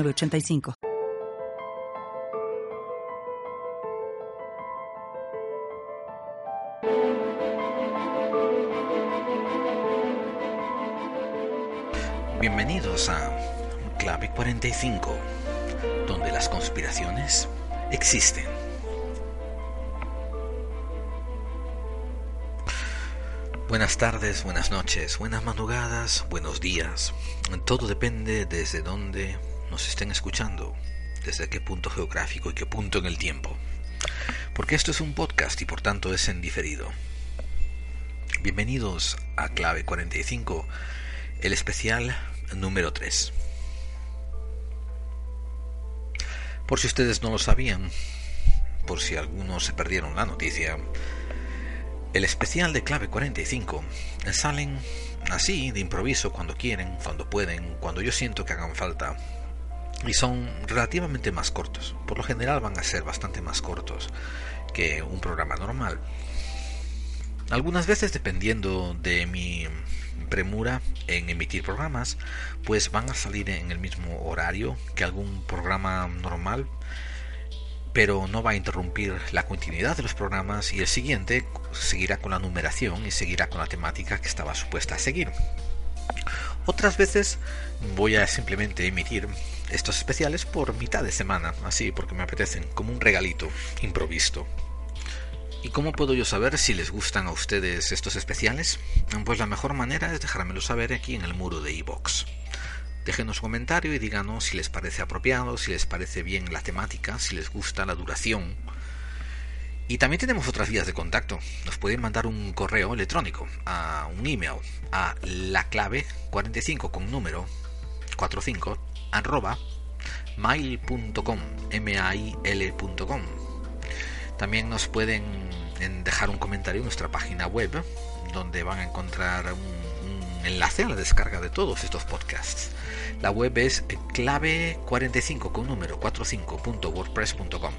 85 Bienvenidos a Clave 45, donde las conspiraciones existen. Buenas tardes, buenas noches, buenas madrugadas, buenos días. Todo depende desde dónde nos estén escuchando, desde qué punto geográfico y qué punto en el tiempo. Porque esto es un podcast y por tanto es en diferido. Bienvenidos a Clave 45, el especial número 3. Por si ustedes no lo sabían, por si algunos se perdieron la noticia, el especial de Clave 45 salen así de improviso cuando quieren, cuando pueden, cuando yo siento que hagan falta y son relativamente más cortos. Por lo general van a ser bastante más cortos que un programa normal. Algunas veces, dependiendo de mi premura en emitir programas, pues van a salir en el mismo horario que algún programa normal, pero no va a interrumpir la continuidad de los programas y el siguiente seguirá con la numeración y seguirá con la temática que estaba supuesta a seguir. Otras veces voy a simplemente emitir estos especiales por mitad de semana, así porque me apetecen, como un regalito improvisto. ¿Y cómo puedo yo saber si les gustan a ustedes estos especiales? Pues la mejor manera es dejármelo saber aquí en el muro de iVox. Déjenos un comentario y díganos si les parece apropiado, si les parece bien la temática, si les gusta la duración. Y también tenemos otras vías de contacto. Nos pueden mandar un correo electrónico, a un email, a la clave 45 con número 45 arroba mail.com mail.com también nos pueden dejar un comentario en nuestra página web donde van a encontrar un, enlace a la descarga de todos estos podcasts. La web es clave 45 con número 45.wordpress.com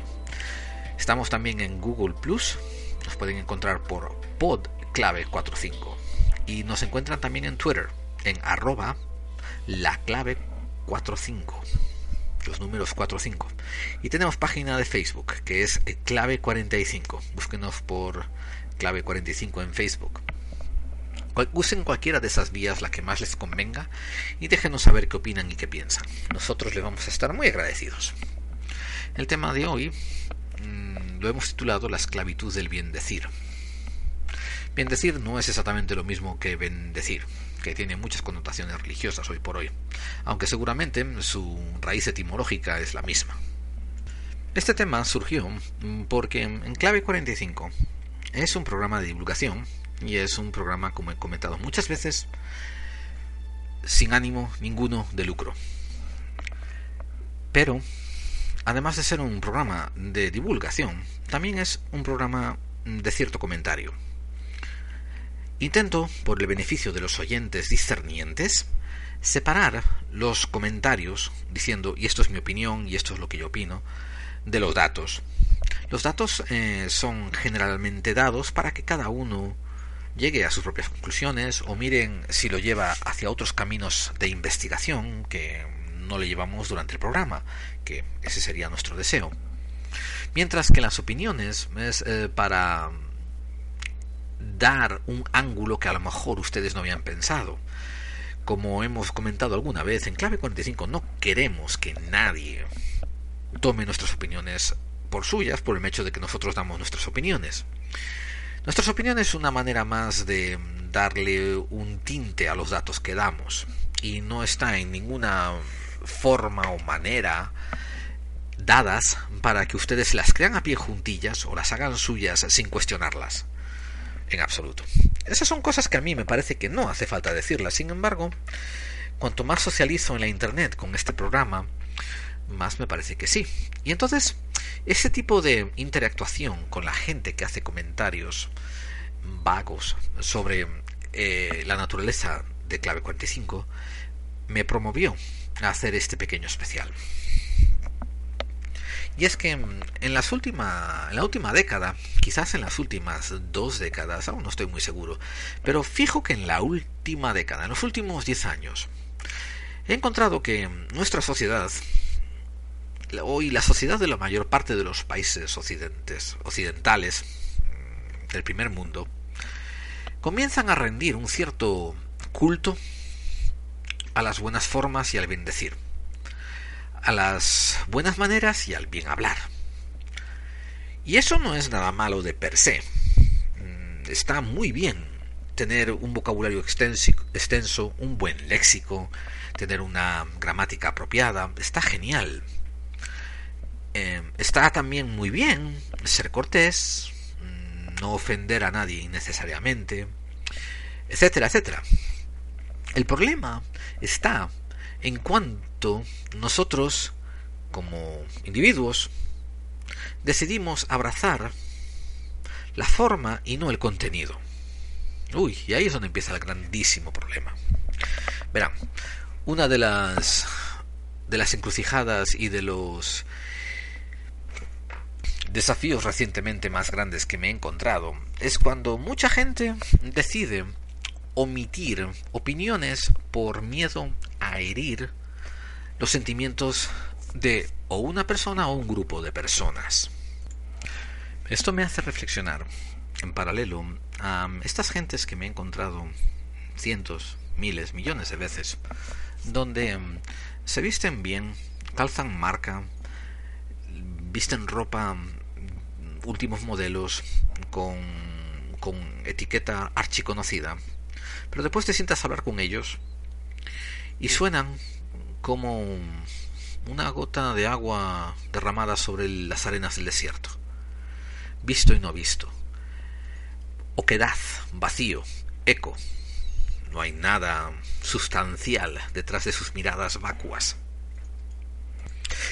estamos también en Google Plus. Nos pueden encontrar por podclave 45 y nos encuentran también en Twitter en arroba la clave 45 los números 45 y tenemos página de Facebook que es clave 45 búsquenos por clave 45 en Facebook. Usen cualquiera de esas vías la que más les convenga y déjenos saber qué opinan y qué piensan. Nosotros les vamos a estar muy agradecidos. El tema de hoy mmm, lo hemos titulado la esclavitud del bien decir bien decir no es exactamente lo mismo que bendecir que tiene muchas connotaciones religiosas hoy por hoy, aunque seguramente su raíz etimológica es la misma. Este tema surgió porque en Clave 45 es un programa de divulgación y es un programa, como he comentado muchas veces, sin ánimo ninguno de lucro. Pero, además de ser un programa de divulgación, también es un programa de cierto comentario. Intento, por el beneficio de los oyentes discernientes, separar los comentarios diciendo, y esto es mi opinión, y esto es lo que yo opino, de los datos. Los datos eh, son generalmente dados para que cada uno llegue a sus propias conclusiones o miren si lo lleva hacia otros caminos de investigación que no le llevamos durante el programa, que ese sería nuestro deseo. Mientras que las opiniones es eh, para dar un ángulo que a lo mejor ustedes no habían pensado. Como hemos comentado alguna vez, en Clave 45 no queremos que nadie tome nuestras opiniones por suyas por el hecho de que nosotros damos nuestras opiniones. Nuestras opiniones es una manera más de darle un tinte a los datos que damos y no está en ninguna forma o manera dadas para que ustedes las crean a pie juntillas o las hagan suyas sin cuestionarlas en absoluto. Esas son cosas que a mí me parece que no hace falta decirlas. Sin embargo, cuanto más socializo en la Internet con este programa, más me parece que sí. Y entonces, ese tipo de interactuación con la gente que hace comentarios vagos sobre eh, la naturaleza de Clave 45 me promovió hacer este pequeño especial. Y es que en, las última, en la última década, quizás en las últimas dos décadas, aún no estoy muy seguro, pero fijo que en la última década, en los últimos diez años, he encontrado que nuestra sociedad, hoy la sociedad de la mayor parte de los países occidentes, occidentales del primer mundo, comienzan a rendir un cierto culto a las buenas formas y al bien decir, a las buenas maneras y al bien hablar. Y eso no es nada malo de per se. Mm, está muy bien tener un vocabulario extenso, un buen léxico, tener una gramática apropiada, está genial. Em, está también muy bien ser cortés, mm, no ofender a nadie innecesariamente, etcétera, etcétera. El problema está en cuanto nosotros, como individuos, decidimos abrazar la forma y no el contenido. Uy, y ahí es donde empieza el grandísimo problema. Verán, una de las de las encrucijadas y de los desafíos recientemente más grandes que me he encontrado es cuando mucha gente decide omitir opiniones por miedo a herir los sentimientos de o una persona o un grupo de personas. Esto me hace reflexionar en paralelo a estas gentes que me he encontrado cientos, miles, millones de veces, donde mm, se visten bien, calzan marca, visten ropa mm, últimos modelos con, con etiqueta archiconocida pero después te sientas a hablar con ellos y suenan como una gota de agua derramada sobre las arenas del desierto. Visto y no visto. Oquedad, vacío, eco. No hay nada sustancial detrás de sus miradas vacuas.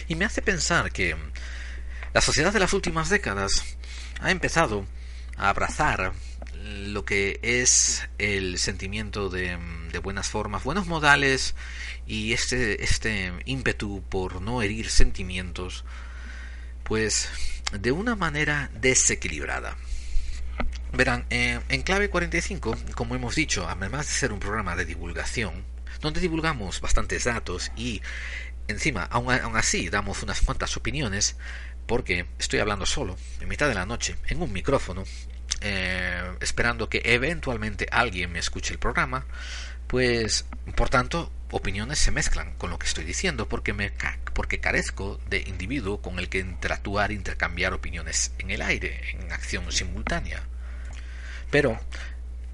Y me hace pensar que la sociedad de las últimas décadas ha empezado a abrazar lo que es el sentimiento de, buenas formas, buenos modales y este, este ímpetu por no herir sentimientos, pues de una manera desequilibrada. Verán, eh, en Clave 45, como hemos dicho, además de ser un programa de divulgación, donde divulgamos bastantes datos y encima, aún, aún así, damos unas cuantas opiniones, porque estoy hablando solo, en mitad de la noche, en un micrófono, eh, esperando que eventualmente alguien me escuche el programa, pues por tanto opiniones se mezclan con lo que estoy diciendo porque me porque carezco de individuo con el que interactuar intercambiar opiniones en el aire en acción simultánea. Pero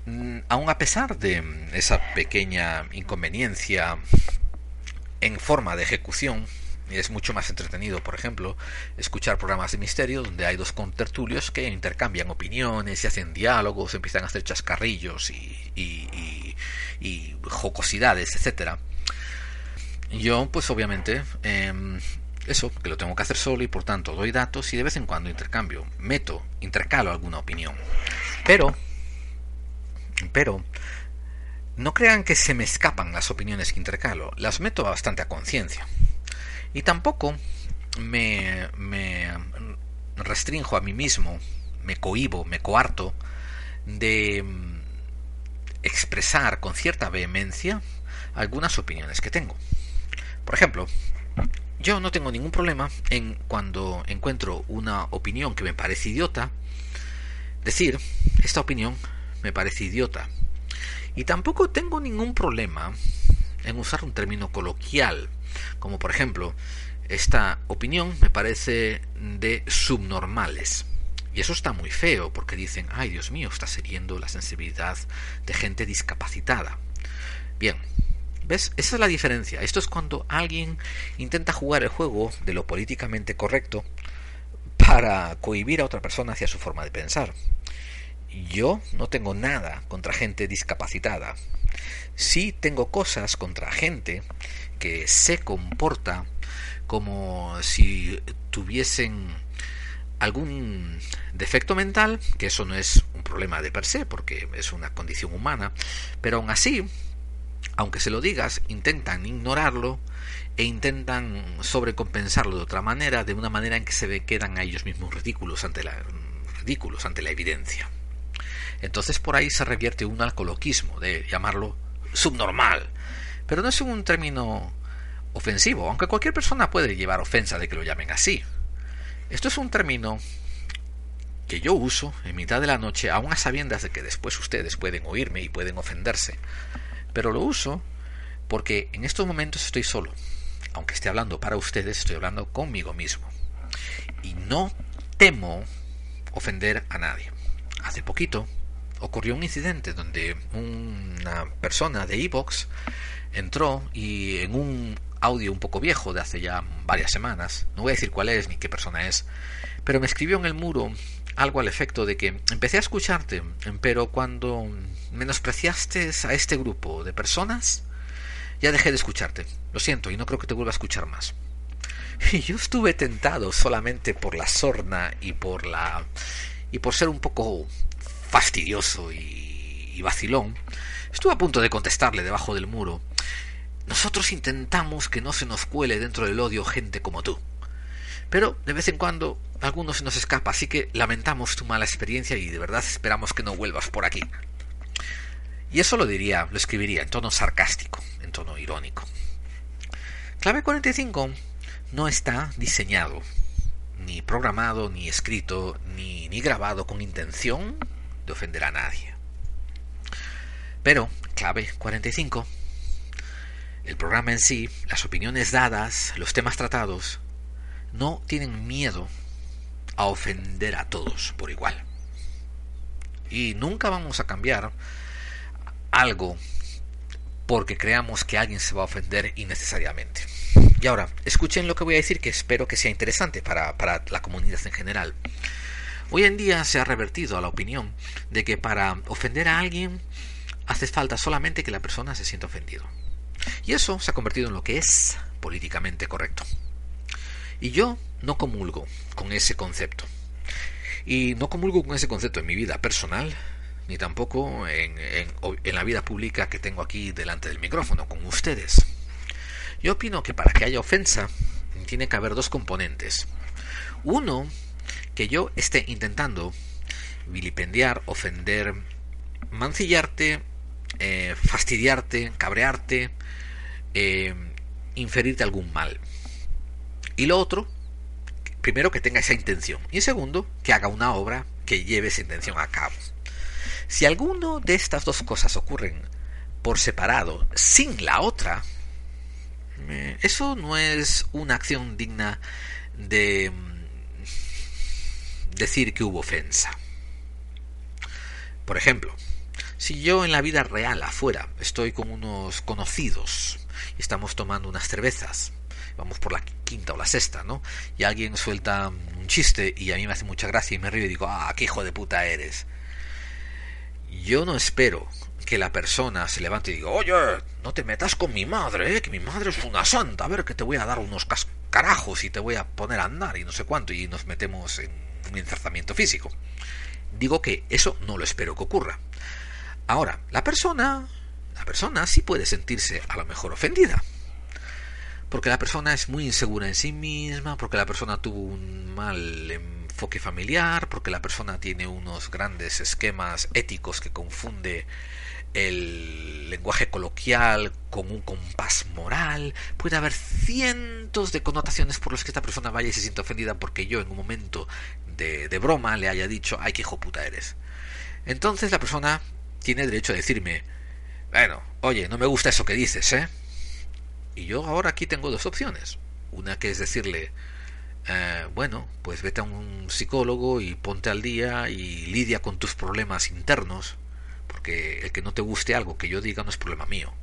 mm, aun a pesar de esa pequeña inconveniencia en forma de ejecución es mucho más entretenido, por ejemplo, escuchar programas de misterio donde hay dos contertulios que intercambian opiniones y hacen diálogos, empiezan a hacer chascarrillos y, y, jocosidades, etcétera. Yo, pues obviamente, em, eso, que lo tengo que hacer solo y por tanto doy datos y de vez en cuando intercambio, meto, intercalo alguna opinión. Pero, pero, no crean que se me escapan las opiniones que intercalo, las meto bastante a conciencia. Y tampoco me, me restrinjo a mí mismo, me cohibo, me coarto de mm, expresar con cierta vehemencia algunas opiniones que tengo. Por ejemplo, yo no tengo ningún problema en cuando encuentro una opinión que me parece idiota, decir, esta opinión me parece idiota. Y tampoco tengo ningún problema en usar un término coloquial como por ejemplo, esta opinión me parece de subnormales. Y eso está muy feo porque dicen, ay Dios mío, está hiriendo la sensibilidad de gente discapacitada. Bien, ¿ves? Esa es la diferencia. Esto es cuando alguien intenta jugar el juego de lo políticamente correcto para cohibir a otra persona hacia su forma de pensar. yo no tengo nada contra gente discapacitada. Sí tengo cosas contra gente que se comporta como si tuviesen algún defecto mental, que eso no es un problema de per se, porque es una condición humana, pero aún así, aunque se lo digas, intentan ignorarlo e intentan sobrecompensarlo de otra manera, de una manera en que se quedan a ellos mismos ridículos ante la, ridículos ante la evidencia. Entonces por ahí se revierte un alcoloquismo de llamarlo subnormal, pero no es un término ofensivo, aunque cualquier persona puede llevar ofensa de que lo llamen así. Esto es un término que yo uso en mitad de la noche, aún a sabiendas de que después ustedes pueden oírme y pueden ofenderse. Pero lo uso porque en estos momentos estoy solo. Aunque esté hablando para ustedes, estoy hablando conmigo mismo. Y no temo ofender a nadie. Hace poquito ocurrió un incidente donde una persona de Evox entró y en un audio un poco viejo de hace ya varias semanas, no voy a decir cuál es ni qué persona es, pero me escribió en el muro algo al efecto de que empecé a escucharte, pero cuando menospreciaste a este grupo de personas, ya dejé de escucharte. Lo siento y no creo que te vuelva a escuchar más. Y yo estuve tentado solamente por la sorna y por la y por ser un poco fastidioso y, y vacilón. Estuve a punto de contestarle debajo del muro, nosotros intentamos que no se nos cuele dentro del odio gente como tú. Pero de vez en cuando alguno se nos escapa, así que lamentamos tu mala experiencia y de verdad esperamos que no vuelvas por aquí. Y eso lo diría, lo escribiría en tono sarcástico, en tono irónico. Clave 45 no está diseñado, ni programado, ni escrito, ni, ni grabado con intención de ofender a nadie. Pero clave 45 el programa en sí, las opiniones dadas, los temas tratados, no tienen miedo a ofender a todos por igual. Y nunca vamos a cambiar algo porque creamos que alguien se va a ofender innecesariamente. Y ahora, escuchen lo que voy a decir que espero que sea interesante para, para la comunidad en general. Hoy en día se ha revertido a la opinión de que para ofender a alguien hace falta solamente que la persona se sienta ofendido. Y eso se ha convertido en lo que es políticamente correcto. Y yo no comulgo con ese concepto. Y no comulgo con ese concepto en mi vida personal, ni tampoco en, la vida pública que tengo aquí delante del micrófono, con ustedes. Yo opino que para que haya ofensa, tiene que haber dos componentes. Uno, que yo esté intentando vilipendiar, ofender, mancillarte, eh, fastidiarte, cabrearte, eh, inferirte algún mal. Y lo otro, primero que tenga esa intención. Y segundo, que haga una obra que lleve esa intención a cabo. Si alguno de estas dos cosas ocurren por separado, sin la otra, eso no es una acción digna de mm, decir que hubo ofensa. Por ejemplo, si yo en la vida real afuera estoy con unos conocidos y estamos tomando unas cervezas, vamos por la quinta o la sexta, ¿no? Y alguien suelta un chiste y a mí me hace mucha gracia y me río y digo, ah, qué hijo de puta eres. Yo no espero que la persona se levante y diga, oye, no te metas con mi madre, ¿eh? que mi madre es una santa, a ver que te voy a dar unos carajos y te voy a poner a andar y no sé cuánto y nos metemos en un enzarzamiento físico. Digo que eso no lo espero que ocurra. Ahora, la persona, la persona sí puede sentirse a lo mejor ofendida. Porque la persona es muy insegura en sí misma, porque la persona tuvo un mal enfoque familiar, porque la persona tiene unos grandes esquemas éticos que confunde el lenguaje coloquial con un compás moral. Puede haber cientos de connotaciones por las que esta persona vaya y se sienta ofendida porque yo en un momento de, de broma le haya dicho, ay, qué hijo puta eres. Entonces la persona tiene derecho a decirme, bueno, oye, no me gusta eso que dices, ¿eh? Y yo ahora aquí tengo dos opciones. Una que es decirle, eh, bueno, pues vete a un psicólogo y ponte al día y lidia con tus problemas internos, porque el que no te guste algo que yo diga no es problema mío.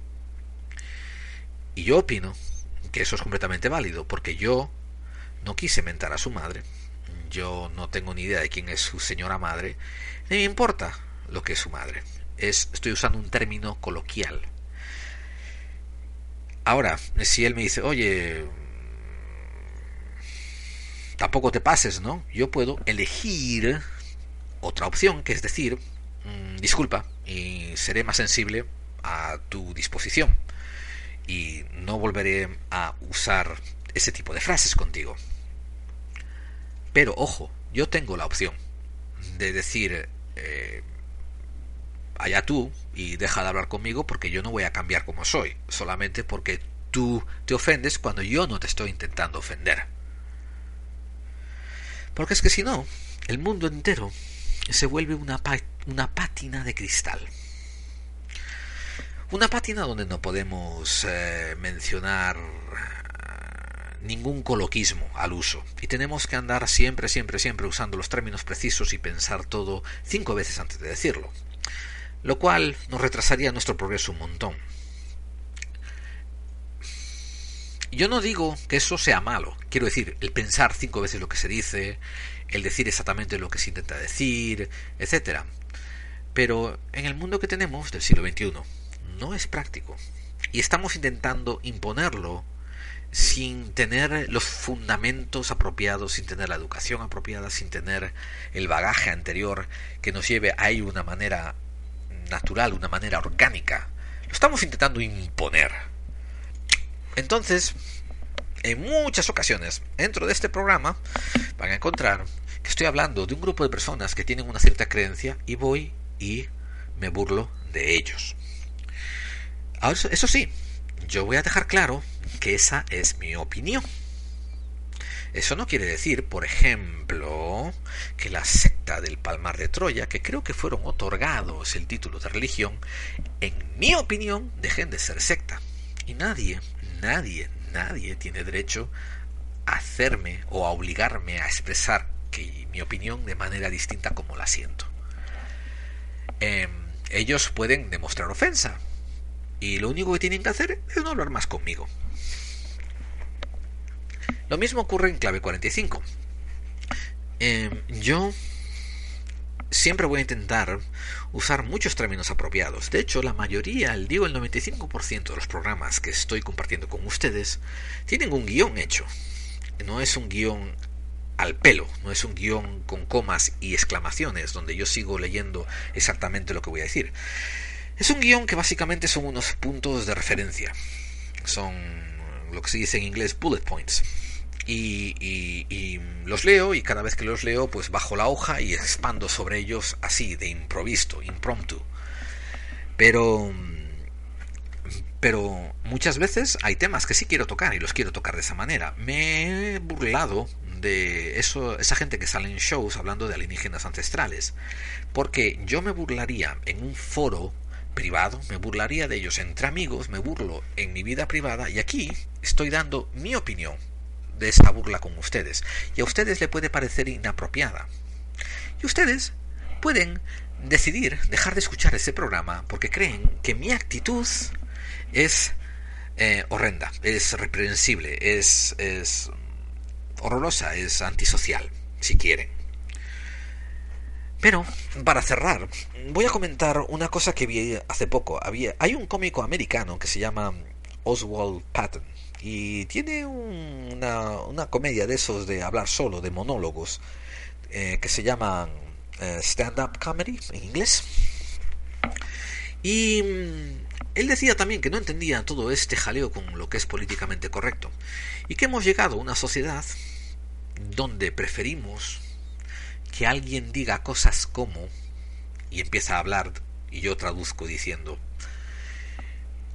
Y yo opino que eso es completamente válido, porque yo no quise mentar a su madre, yo no tengo ni idea de quién es su señora madre, ni me importa lo que es su madre. Es, estoy usando un término coloquial. Ahora, si él me dice, oye, tampoco te pases, ¿no? Yo puedo elegir otra opción, que es decir, mm, disculpa, y seré más sensible a tu disposición. Y no volveré a usar ese tipo de frases contigo. Pero ojo, yo tengo la opción de decir, eh, allá tú y deja de hablar conmigo porque yo no voy a cambiar como soy, solamente porque tú te ofendes cuando yo no te estoy intentando ofender. Porque es que si no, el mundo entero se vuelve una, una pátina de cristal. Una pátina donde no podemos eh, mencionar ningún coloquismo al uso y tenemos que andar siempre, siempre, siempre usando los términos precisos y pensar todo cinco veces antes de decirlo, lo cual nos retrasaría nuestro progreso un montón. Yo no digo que eso sea malo, quiero decir, el pensar cinco veces lo que se dice, el decir exactamente lo que se intenta decir, etc. Pero en el mundo que tenemos del siglo XXI no es práctico y estamos intentando imponerlo sin tener los fundamentos apropiados, sin tener la educación apropiada, sin tener el bagaje anterior que nos lleve a ello de una manera natural, una manera orgánica. Lo estamos intentando imponer. Entonces, en muchas ocasiones, dentro de este programa, van a encontrar que estoy hablando de un grupo de personas que tienen una cierta creencia y voy y me burlo de ellos. Ahora, eso sí, yo voy a dejar claro que esa es mi opinión. Eso no quiere decir, por ejemplo, que la secta del Palmar de Troya, que creo que fueron otorgados el título de religión, en mi opinión, dejen de ser secta. Y nadie, nadie, nadie tiene derecho a hacerme o a obligarme a expresar mi opinión de manera distinta como la siento. Em, ellos pueden demostrar ofensa, y lo único que tienen que hacer es no hablar más conmigo. Lo mismo ocurre en clave 45. Em, yo siempre voy a intentar usar muchos términos apropiados. De hecho, la mayoría, digo el 95% de los programas que estoy compartiendo con ustedes, tienen un guion hecho. No es un guion al pelo, no es un guion con comas y exclamaciones donde yo sigo leyendo exactamente lo que voy a decir. Es un guion que básicamente son unos puntos de referencia. Son lo que se dice en inglés bullet points. Y, los leo y cada vez que los leo pues bajo la hoja y expando sobre ellos así, de improviso, impromptu. Pero, pero muchas veces hay temas que sí quiero tocar y los quiero tocar de esa manera. Me he burlado de eso, esa gente que sale en shows hablando de alienígenas ancestrales. Porque yo me burlaría en un foro privado, me burlaría de ellos entre amigos, me burlo en mi vida privada y aquí estoy dando mi opinión de esta burla con ustedes. Y a ustedes le puede parecer inapropiada. Y ustedes pueden decidir dejar de escuchar ese programa porque creen que mi actitud es eh, horrenda, es reprensible, es, es horrorosa, es antisocial, si quieren. Pero, para cerrar, voy a comentar una cosa que vi hace poco. Había, hay un cómico americano que se llama Oswald Patton y tiene una, comedia de esos de hablar solo, de monólogos, eh, que se llaman eh, stand-up comedy en inglés. Y mm, él decía también que no entendía todo este jaleo con lo que es políticamente correcto y que hemos llegado a una sociedad donde preferimos que alguien diga cosas como y empieza a hablar y yo traduzco diciendo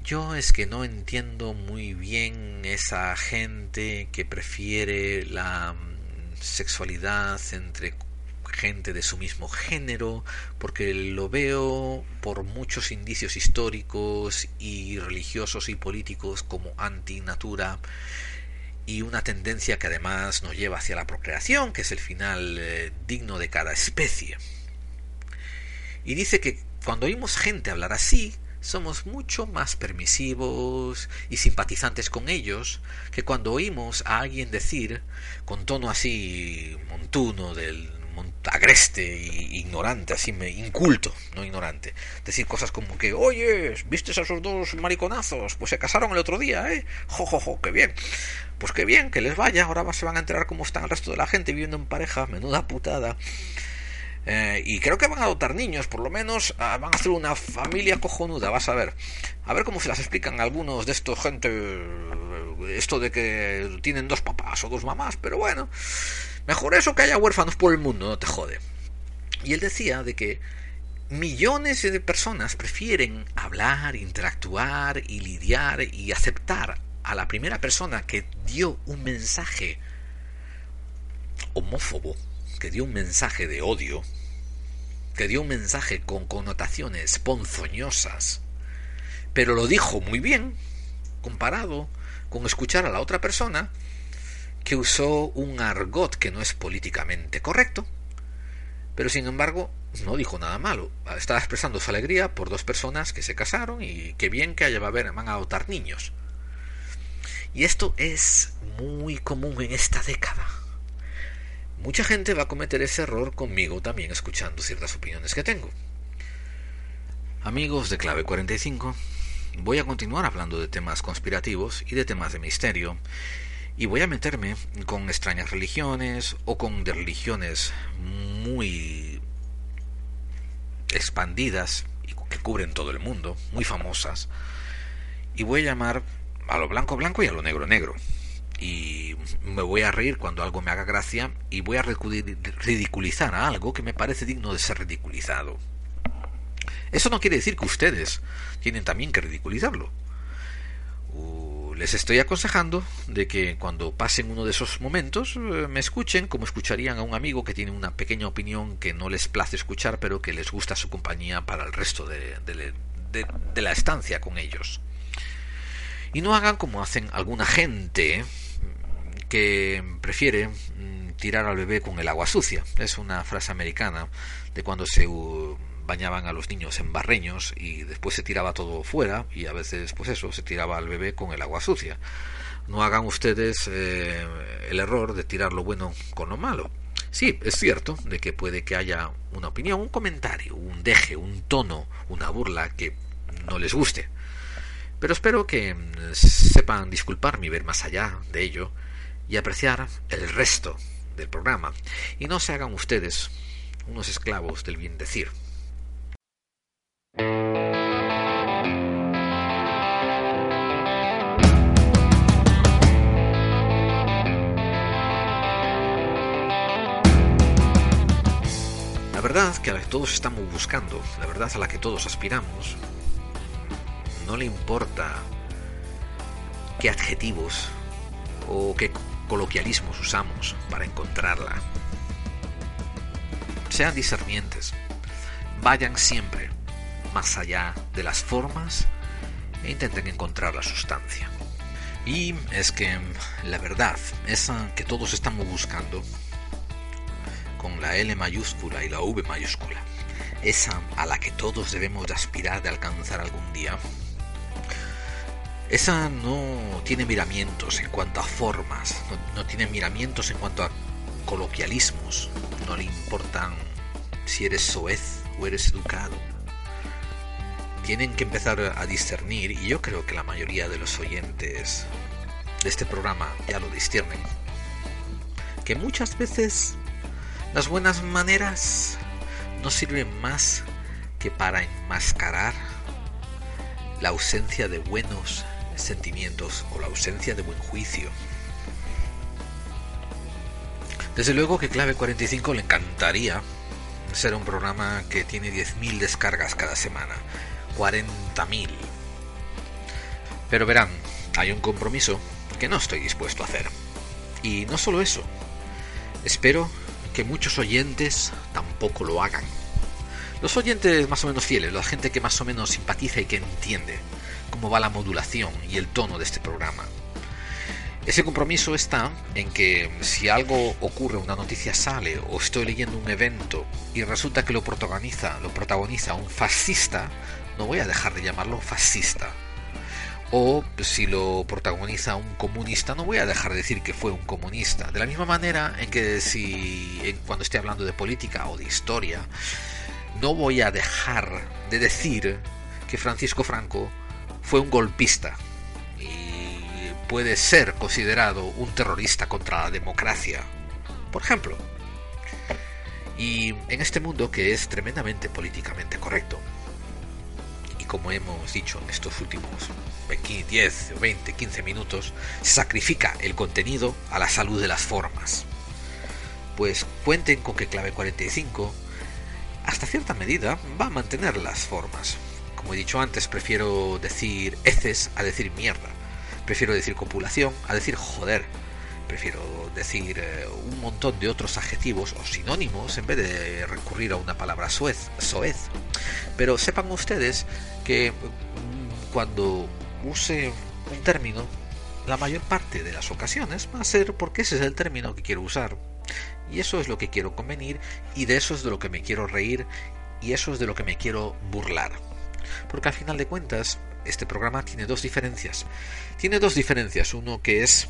yo es que no entiendo muy bien esa gente que prefiere la mm, sexualidad entre gente de su mismo género, porque lo veo por muchos indicios históricos y religiosos y políticos como antinatura y una tendencia que además nos lleva hacia la procreación, que es el final eh, digno de cada especie. Y dice que cuando oímos gente hablar así, somos mucho más permisivos y simpatizantes con ellos que cuando oímos a alguien decir, con tono así montuno del agreste e ignorante, así me inculto, no ignorante, decir cosas como que, oye, ¿viste a esos dos mariconazos? Pues se casaron el otro día, ¿eh? Jo, jo, jo, qué bien. Pues qué bien, que les vaya, ahora se van a enterar cómo están el resto de la gente viviendo en pareja, menuda putada. Eh, y creo que van a adoptar niños, por lo menos ah, van a hacer una familia cojonuda, vas a ver. A ver cómo se las explican algunos de estos gente, esto de que tienen dos papás o dos mamás, pero bueno, mejor eso que haya huérfanos por el mundo, no te jode. Y él decía de que millones de personas prefieren hablar, interactuar y lidiar y aceptar a la primera persona que dio un mensaje homófobo que dio un mensaje de odio, que dio un mensaje con connotaciones ponzoñosas, pero lo dijo muy bien, comparado con escuchar a la otra persona que usó un argot que no es políticamente correcto, pero sin embargo no dijo nada malo. Estaba expresando su alegría por dos personas que se casaron y qué bien que haya, van a adoptar niños. Y esto es muy común en esta década. Mucha gente va a cometer ese error conmigo también escuchando ciertas opiniones que tengo. Amigos de Clave 45, voy a continuar hablando de temas conspirativos y de temas de misterio, y voy a meterme con extrañas religiones o con de religiones muy expandidas y que cubren todo el mundo, muy famosas, y voy a llamar a lo blanco blanco y a lo negro negro y me voy a reír cuando algo me haga gracia y voy a ridiculizar a algo que me parece digno de ser ridiculizado. Eso no quiere decir que ustedes tienen también que ridiculizarlo. les estoy aconsejando de que cuando pasen uno de esos momentos eh, me escuchen como escucharían a un amigo que tiene una pequeña opinión que no les place escuchar pero que les gusta su compañía para el resto de, de la estancia con ellos. Y no hagan como hacen alguna gente que prefiere mm, tirar al bebé con el agua sucia. Es una frase americana de cuando se bañaban a los niños en barreños y después se tiraba todo fuera y a veces pues eso, se tiraba al bebé con el agua sucia. No hagan ustedes eh, el error de tirar lo bueno con lo malo. Sí, es cierto de que puede que haya una opinión, un comentario, un deje, un tono, una burla que no les guste. Pero espero que mm, sepan disculparme y ver más allá de ello y apreciar el resto del programa y no se hagan ustedes unos esclavos del bien decir. La verdad que a la que todos estamos buscando, la verdad a la que todos aspiramos, no le importa qué adjetivos o qué coloquialismos usamos para encontrarla. Sean discernientes, vayan siempre más allá de las formas e intenten encontrar la sustancia. Y es que la verdad, esa que todos estamos buscando, con la L mayúscula y la V mayúscula, esa a la que todos debemos de aspirar de alcanzar algún día, esa no tiene miramientos en cuanto a formas, no, tiene miramientos en cuanto a coloquialismos, no le importan si eres soez o eres educado. Tienen que empezar a discernir, y yo creo que la mayoría de los oyentes de este programa ya lo disciernen, que muchas veces las buenas maneras no sirven más que para enmascarar la ausencia de buenos sentimientos o la ausencia de buen juicio. Desde luego que Clave 45 le encantaría ser un programa que tiene 10.000 descargas cada semana, 40.000. Pero verán, hay un compromiso que no estoy dispuesto a hacer. Y no solo eso, espero que muchos oyentes tampoco lo hagan. Los oyentes más o menos fieles, la gente que más o menos simpatiza y que entiende cómo va la modulación y el tono de este programa. Ese compromiso está en que si algo ocurre, una noticia sale o estoy leyendo un evento y resulta que lo protagoniza, lo protagoniza un fascista, no voy a dejar de llamarlo fascista. O si lo protagoniza un comunista, no voy a dejar de decir que fue un comunista. De la misma manera en que si cuando esté hablando de política o de historia, no voy a dejar de decir que Francisco Franco fue un golpista y puede ser considerado un terrorista contra la democracia. Por ejemplo, y en este mundo que es tremendamente políticamente correcto, y como hemos dicho en estos últimos 10, 20, 15 minutos, se sacrifica el contenido a la salud de las formas. Pues cuenten con que Clave 45, hasta cierta medida, va a mantener las formas. Como he dicho antes, prefiero decir heces a decir mierda. Prefiero decir copulación a decir joder prefiero decir eh, un montón de otros adjetivos o sinónimos en vez de recurrir a una palabra soez, soez. Pero sepan ustedes que mm, cuando use un término, la mayor parte de las ocasiones va a ser porque ese es el término que quiero usar. Y eso es lo que quiero convenir y de eso es de lo que me quiero reír y eso es de lo que me quiero burlar. Porque al final de cuentas, este programa tiene dos diferencias. Tiene dos diferencias. Uno que es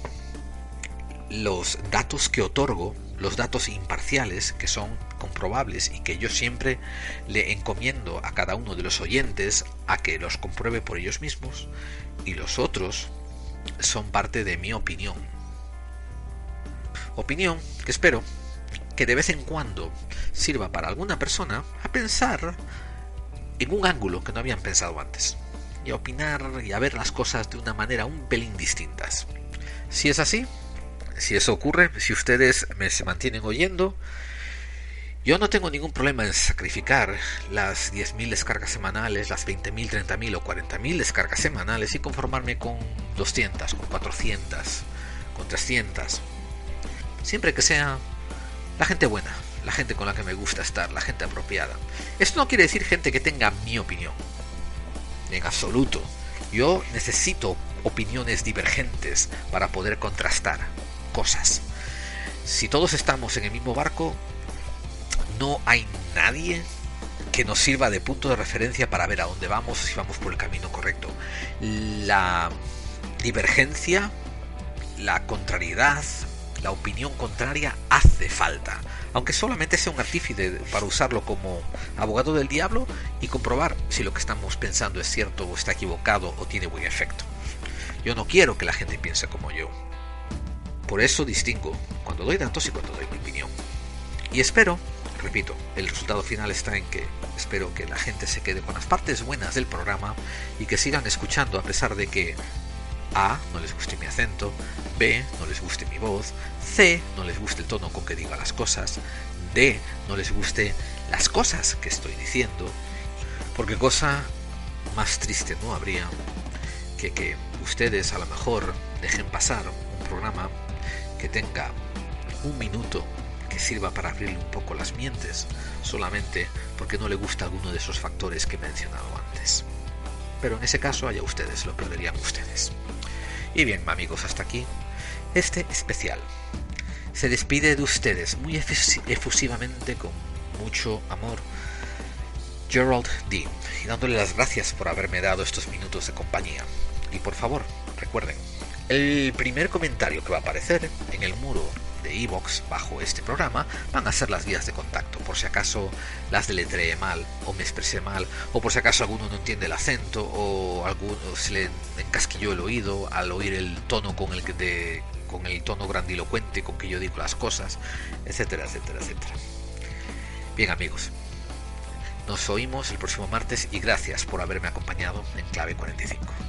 los datos que otorgo, los datos imparciales que son comprobables y que yo siempre le encomiendo a cada uno de los oyentes a que los compruebe por ellos mismos y los otros son parte de mi opinión. Opinión que espero que de vez en cuando sirva para alguna persona a pensar en un ángulo que no habían pensado antes y a opinar y a ver las cosas de una manera un pelín distintas. Si es así, si eso ocurre, si ustedes me se mantienen oyendo, yo no tengo ningún problema en sacrificar las 10.000 descargas semanales, las 20.000, 30.000 o 40.000 descargas semanales y conformarme con 200, con 400, con 300. Siempre que sea la gente buena, la gente con la que me gusta estar, la gente apropiada. Esto no quiere decir gente que tenga mi opinión. En absoluto. Yo necesito opiniones divergentes para poder contrastar cosas. Si todos estamos en el mismo barco, no hay nadie que nos sirva de punto de referencia para ver a dónde vamos, si vamos por el camino correcto. La divergencia, la contrariedad, la opinión contraria hace falta, aunque solamente sea un artífice para usarlo como abogado del diablo y comprobar si lo que estamos pensando es cierto o está equivocado o tiene buen efecto. Yo no quiero que la gente piense como yo. Por eso distingo cuando doy datos y cuando doy mi opinión. Y espero, repito, el resultado final está en que espero que la gente se quede con las partes buenas del programa y que sigan escuchando a pesar de que A no les guste mi acento, B no les guste mi voz, C no les guste el tono con que diga las cosas, D no les guste las cosas que estoy diciendo, porque cosa más triste no habría que que ustedes a lo mejor dejen pasar un programa que tenga un minuto que sirva para abrirle un poco las mientes, solamente porque no le gusta alguno de esos factores que he mencionado antes. Pero en ese caso, allá ustedes, lo perderían ustedes. Y bien, amigos, hasta aquí este especial. Se despide de ustedes muy efusivamente, con mucho amor, Gerald Dean, y dándole las gracias por haberme dado estos minutos de compañía. Y por favor, recuerden, el primer comentario que va a aparecer en el muro de Evox bajo este programa van a ser las vías de contacto, por si acaso las deletreé mal o me expresé mal, o por si acaso alguno no entiende el acento o alguno se le encasquilló el oído al oír el tono con el que con el tono grandilocuente con que yo digo las cosas, etcétera, etcétera, etcétera. Bien amigos, nos oímos el próximo martes y gracias por haberme acompañado en Clave 45.